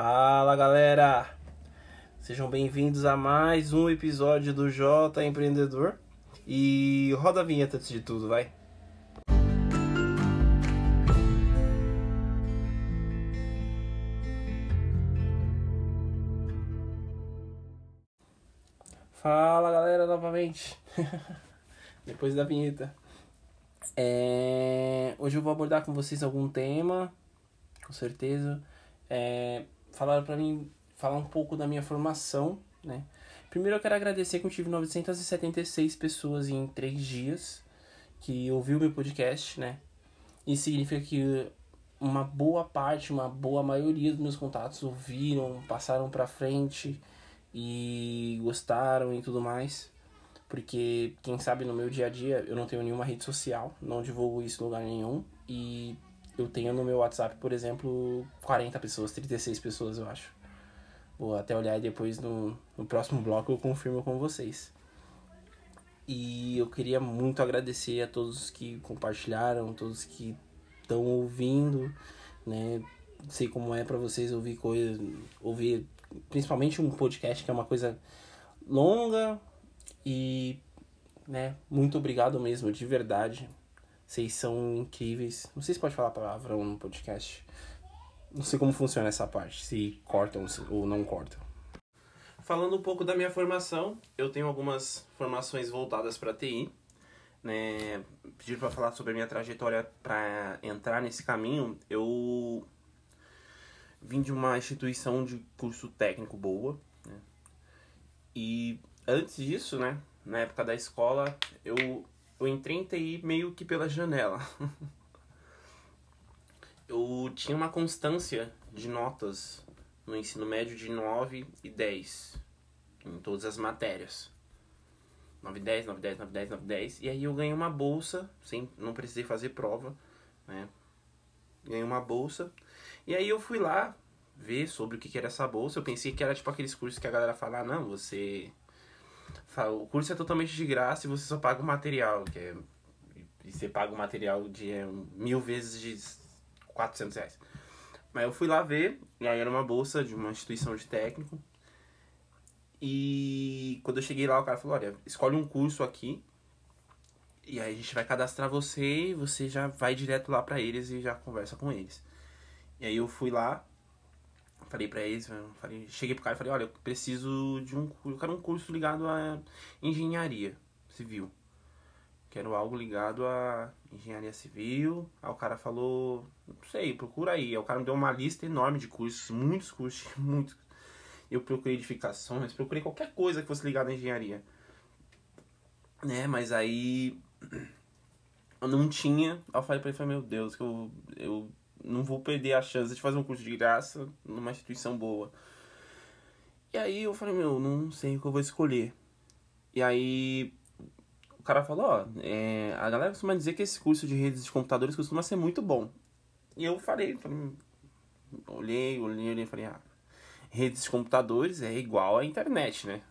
Fala galera! Sejam bem-vindos a mais um episódio do J Empreendedor. E roda a vinheta antes de tudo, vai! Fala galera, novamente! Depois da vinheta. É... Hoje eu vou abordar com vocês algum tema, com certeza. É... Falaram pra mim falar um pouco da minha formação, né? Primeiro eu quero agradecer que eu tive 976 pessoas em 3 dias que ouviu meu podcast, né? Isso significa que uma boa parte, uma boa maioria dos meus contatos ouviram, passaram pra frente e gostaram e tudo mais. Porque, quem sabe, no meu dia a dia eu não tenho nenhuma rede social, não divulgo isso em lugar nenhum. E eu tenho no meu WhatsApp, por exemplo, 40 pessoas, 36 pessoas, eu acho. Vou até olhar e depois no, no próximo bloco eu confirmo com vocês. E eu queria muito agradecer a todos que compartilharam, todos que estão ouvindo, né? Sei como é para vocês ouvir coisa, ouvir principalmente um podcast que é uma coisa longa e, né, muito obrigado mesmo, de verdade. Vocês são incríveis. Não sei se pode falar palavrão no podcast. Não sei como funciona essa parte, se cortam ou não cortam. Falando um pouco da minha formação, eu tenho algumas formações voltadas para TI. Né, para falar sobre a minha trajetória para entrar nesse caminho. Eu vim de uma instituição de curso técnico boa. Né, e antes disso, né, na época da escola, eu, eu entrei em TI meio que pela janela. eu tinha uma constância de notas no ensino médio de 9 e 10 em todas as matérias. 9, 10, 9, 10, 9, 10, 9, 10. E aí eu ganhei uma bolsa, sem, não precisei fazer prova, né? Ganhei uma bolsa. E aí eu fui lá ver sobre o que, que era essa bolsa. Eu pensei que era tipo aqueles cursos que a galera fala, ah, não, você. O curso é totalmente de graça e você só paga o material, que é. E você paga o material de é, mil vezes de 400 reais. Mas eu fui lá ver, e aí era uma bolsa de uma instituição de técnico. E quando eu cheguei lá, o cara falou: olha, escolhe um curso aqui. E aí a gente vai cadastrar você e você já vai direto lá para eles e já conversa com eles. E aí eu fui lá, falei para eles, falei, cheguei pro cara e falei, olha, eu preciso de um eu quero um curso ligado a engenharia civil. Quero algo ligado a engenharia civil. Aí o cara falou, não sei, procura aí. Aí o cara me deu uma lista enorme de cursos, muitos cursos, muitos. Eu procurei edificações, procurei qualquer coisa que fosse ligada à engenharia. Né, mas aí eu não tinha. Aí eu falei pra ele, falei, meu Deus, que eu, eu não vou perder a chance de fazer um curso de graça numa instituição boa. E aí eu falei, meu, não sei o que eu vou escolher. E aí o cara falou, ó, é, a galera costuma dizer que esse curso de redes de computadores costuma ser muito bom. E eu falei, falei olhei, olhei, olhei, falei, ah, redes de computadores é igual à internet, né?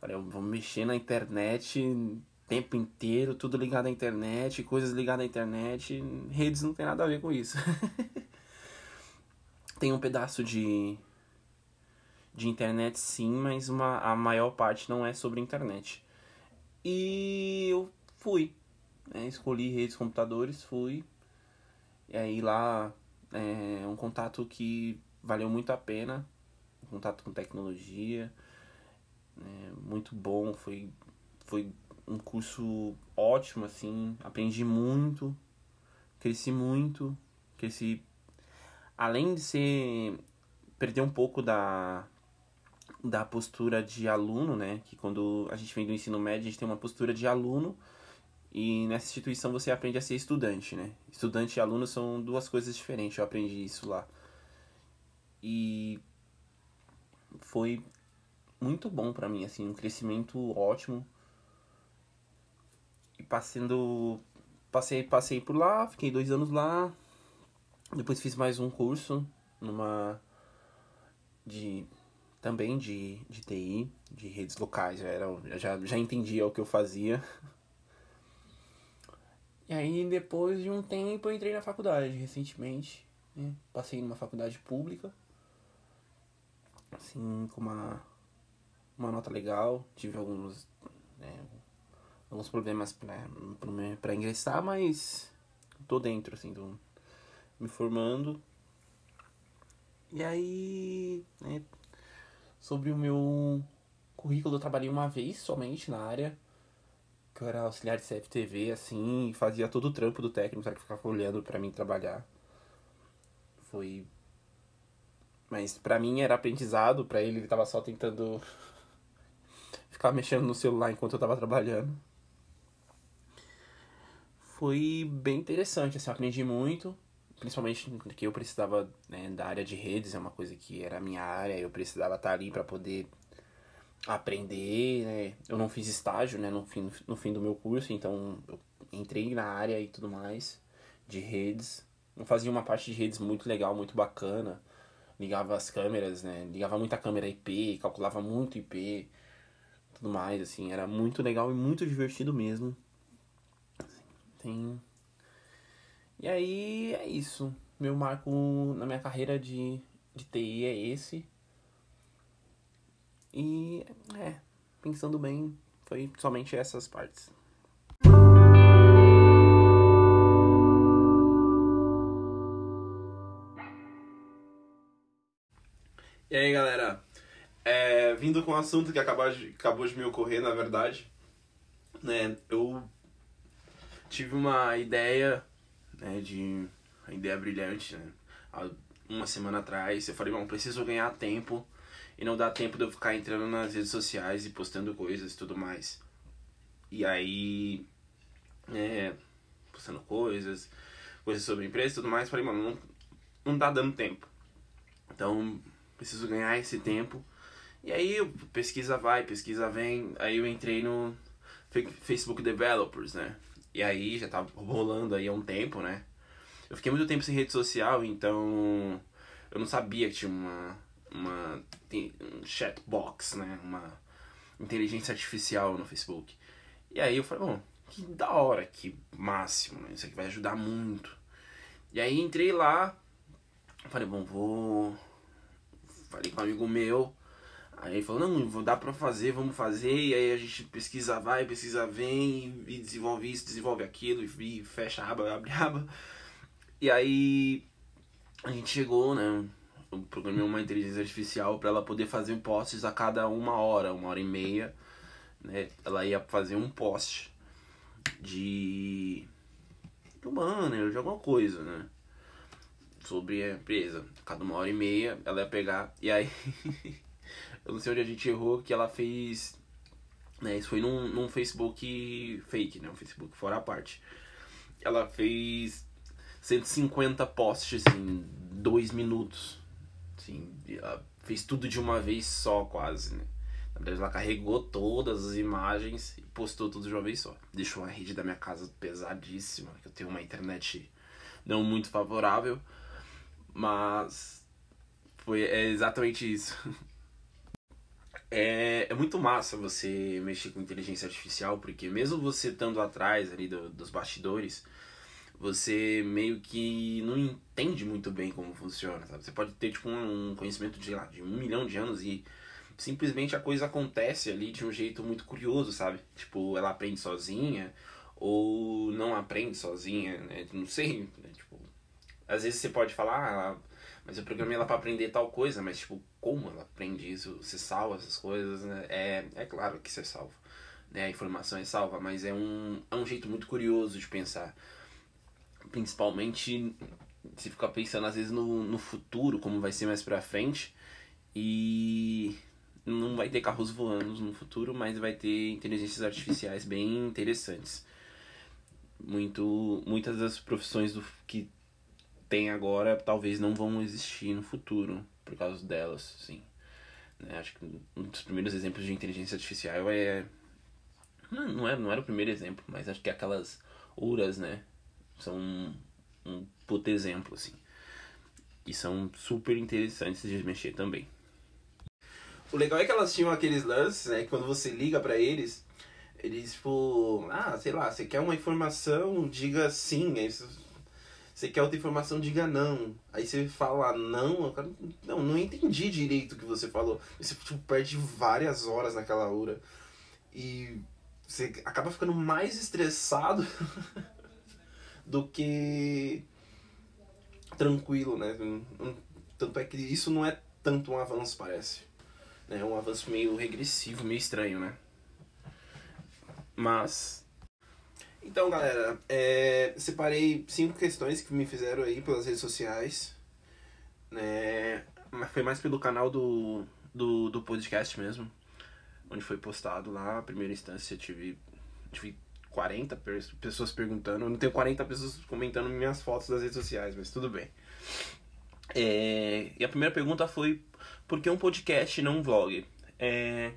Falei, vamos mexer na internet tempo inteiro, tudo ligado à internet, coisas ligadas à internet, redes não tem nada a ver com isso. tem um pedaço de de internet sim, mas uma, a maior parte não é sobre internet. E eu fui, né, escolhi redes computadores, fui. E aí lá é um contato que valeu muito a pena, um contato com tecnologia, é, muito bom, foi, foi um curso ótimo, assim, aprendi muito, cresci muito, cresci, além de ser, perder um pouco da, da postura de aluno, né, que quando a gente vem do ensino médio, a gente tem uma postura de aluno, e nessa instituição você aprende a ser estudante, né, estudante e aluno são duas coisas diferentes, eu aprendi isso lá, e foi muito bom para mim, assim, um crescimento ótimo, e passando. Passei, passei por lá, fiquei dois anos lá. Depois fiz mais um curso numa. de. também de, de TI, de redes locais. Já, era, já, já entendia o que eu fazia. E aí depois de um tempo eu entrei na faculdade recentemente. Né? Passei numa faculdade pública. assim, com uma, uma nota legal. Tive alguns, né, alguns problemas pra ingressar, mas tô dentro, assim, do, me formando. E aí, né, sobre o meu currículo, eu trabalhei uma vez somente na área, que eu era auxiliar de CFTV, assim, e fazia todo o trampo do técnico, sabe, que ficava olhando para mim trabalhar. Foi. Mas para mim era aprendizado, para ele ele tava só tentando ficar mexendo no celular enquanto eu tava trabalhando. Foi bem interessante, assim, eu aprendi muito principalmente porque eu precisava né, da área de redes, é uma coisa que era a minha área, eu precisava estar ali para poder aprender, né? Eu não fiz estágio, né, no fim, no fim do meu curso, então eu entrei na área e tudo mais de redes. Eu fazia uma parte de redes muito legal, muito bacana. Ligava as câmeras, né? Ligava muita câmera IP, calculava muito IP, tudo mais, assim, era muito legal e muito divertido mesmo. Tem e aí é isso. Meu marco na minha carreira de, de TI é esse. E é, pensando bem, foi somente essas partes. E aí galera, é, vindo com um assunto que acabou de, acabou de me ocorrer, na verdade, né, eu tive uma ideia né, de uma ideia brilhante, né? Uma semana atrás, eu falei, bom, preciso ganhar tempo e não dá tempo de eu ficar entrando nas redes sociais e postando coisas e tudo mais. E aí, é, postando coisas, coisas sobre empresa e tudo mais, falei, mano, não, não tá dando tempo. Então, preciso ganhar esse tempo. E aí, pesquisa vai, pesquisa vem. Aí eu entrei no Facebook Developers, né? E aí já tava rolando aí há um tempo, né? Eu fiquei muito tempo sem rede social, então eu não sabia que tinha uma, uma um chatbox, né? Uma inteligência artificial no Facebook. E aí eu falei, bom, que da hora, que máximo, né? Isso aqui vai ajudar muito. E aí entrei lá, falei, bom, vou. Falei com um amigo meu, Aí ele falou, não, vou dar pra fazer, vamos fazer, e aí a gente pesquisa vai, pesquisa vem, e desenvolve isso, desenvolve aquilo, e fecha a aba, abre a aba. E aí a gente chegou, né? Eu programei uma inteligência artificial para ela poder fazer posts a cada uma hora, uma hora e meia. Né? Ela ia fazer um post de, um banner, de alguma coisa, né? Sobre a empresa. Cada uma hora e meia ela ia pegar. E aí Eu não sei onde a gente errou, que ela fez. Né, isso foi num, num Facebook fake, né? Um Facebook fora a parte. Ela fez 150 posts em dois minutos. Assim, fez tudo de uma vez só, quase, né? Na verdade, ela carregou todas as imagens e postou tudo de uma vez só. Deixou a rede da minha casa pesadíssima, que eu tenho uma internet não muito favorável, mas foi é exatamente isso. É, é muito massa você mexer com inteligência artificial, porque mesmo você estando atrás ali do, dos bastidores, você meio que não entende muito bem como funciona, sabe? Você pode ter tipo um conhecimento de, lá, de um milhão de anos e simplesmente a coisa acontece ali de um jeito muito curioso, sabe? Tipo, ela aprende sozinha ou não aprende sozinha, né? Não sei, né? Tipo, às vezes você pode falar, ah, mas eu programei ela para aprender tal coisa, mas tipo, como ela aprende isso? Você salva essas coisas, né? É, é claro que você salva, né? A informação é salva, mas é um, é um jeito muito curioso de pensar. Principalmente se ficar pensando às vezes no, no futuro, como vai ser mais pra frente. E não vai ter carros voando no futuro, mas vai ter inteligências artificiais bem interessantes. Muito, muitas das profissões do, que tem agora talvez não vão existir no futuro por causa delas, sim. Né? Acho que um dos primeiros exemplos de inteligência artificial é não, não era, não era o primeiro exemplo, mas acho que aquelas URAs, né, são um, um puto exemplo, assim. E são super interessantes de mexer também. O legal é que elas tinham aqueles lances, né, que quando você liga para eles, eles, tipo, ah, sei lá, você quer uma informação, diga sim, aí você quer outra informação, diga não. Aí você fala não, cara, não, não entendi direito o que você falou. Você tipo, perde várias horas naquela hora. E você acaba ficando mais estressado do que tranquilo, né? Tanto é que isso não é tanto um avanço, parece. É um avanço meio regressivo, meio estranho, né? Mas então, galera, é, separei cinco questões que me fizeram aí pelas redes sociais. Né? Foi mais pelo canal do, do, do podcast mesmo. Onde foi postado lá. A primeira instância tive, tive 40 pessoas perguntando. Eu não tenho 40 pessoas comentando minhas fotos das redes sociais, mas tudo bem. É, e a primeira pergunta foi: por que um podcast e não um vlog? É,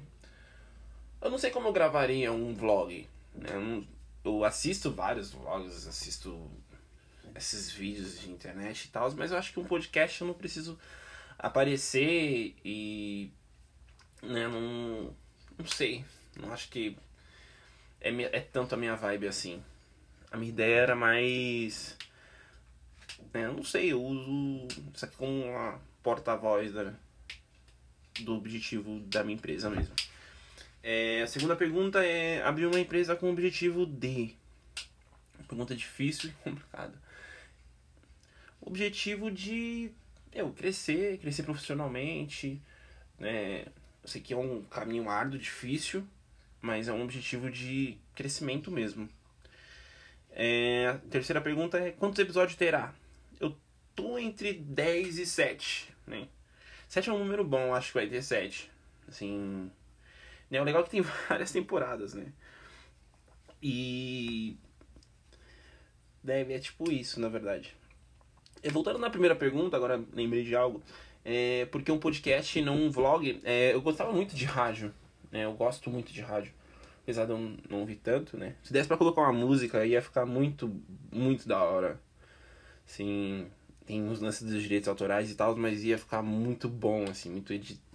eu não sei como eu gravaria um vlog. Né? Eu eu assisto vários vlogs, assisto esses vídeos de internet e tal, mas eu acho que um podcast eu não preciso aparecer e. Né, não. Não sei. Não acho que é, é tanto a minha vibe assim. A minha ideia era mais. Né, eu não sei, eu uso isso aqui como uma porta-voz do objetivo da minha empresa mesmo. É, a segunda pergunta é abrir uma empresa com o objetivo de. Pergunta difícil e complicada. Objetivo de eu crescer, crescer profissionalmente, né? Eu sei que é um caminho árduo, difícil, mas é um objetivo de crescimento mesmo. É, a terceira pergunta é quantos episódios terá? Eu tô entre 10 e 7, né? 7 é um número bom, acho que vai ter 7. Assim, né? O legal é que tem várias temporadas, né? E. Deve, é tipo isso, na verdade. E voltando na primeira pergunta, agora lembrei de algo. É, porque um podcast não um vlog, é, eu gostava muito de rádio. Né? Eu gosto muito de rádio. Apesar de eu não, não ouvir tanto, né? Se desse pra colocar uma música, ia ficar muito, muito da hora. Assim, tem uns lances dos direitos autorais e tal, mas ia ficar muito bom, assim, muito editado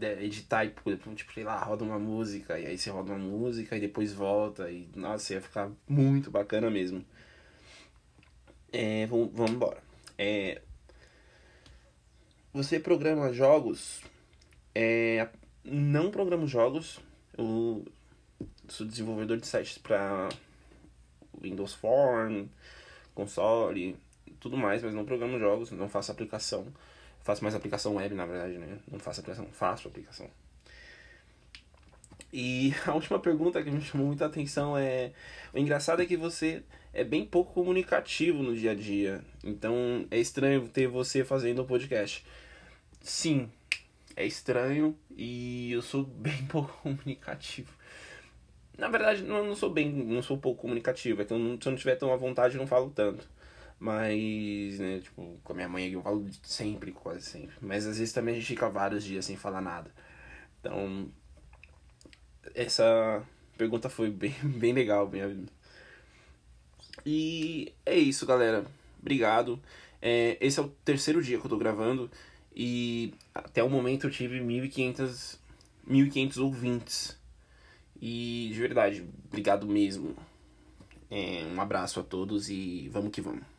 editar e, tipo, sei lá, roda uma música, e aí você roda uma música e depois volta, e nossa, ia ficar muito bacana mesmo. É, vamos, embora. É, você programa jogos? É, não programo jogos. Eu sou desenvolvedor de sites para Windows Phone, console, tudo mais, mas não programo jogos, não faço aplicação. Faço mais aplicação web, na verdade, né? Não faço aplicação, faço aplicação. E a última pergunta que me chamou muita atenção é: o engraçado é que você é bem pouco comunicativo no dia a dia. Então é estranho ter você fazendo um podcast. Sim, é estranho e eu sou bem pouco comunicativo. Na verdade, não, não sou bem, não sou pouco comunicativo. Não, se eu não tiver tão à vontade, eu não falo tanto. Mas, né, tipo, com a minha mãe eu falo sempre, quase sempre. Mas às vezes também a gente fica vários dias sem falar nada. Então, essa pergunta foi bem, bem legal, bem... E é isso, galera. Obrigado. É, esse é o terceiro dia que eu tô gravando. E até o momento eu tive 1.500, 1.500 ouvintes. E de verdade, obrigado mesmo. É, um abraço a todos e vamos que vamos.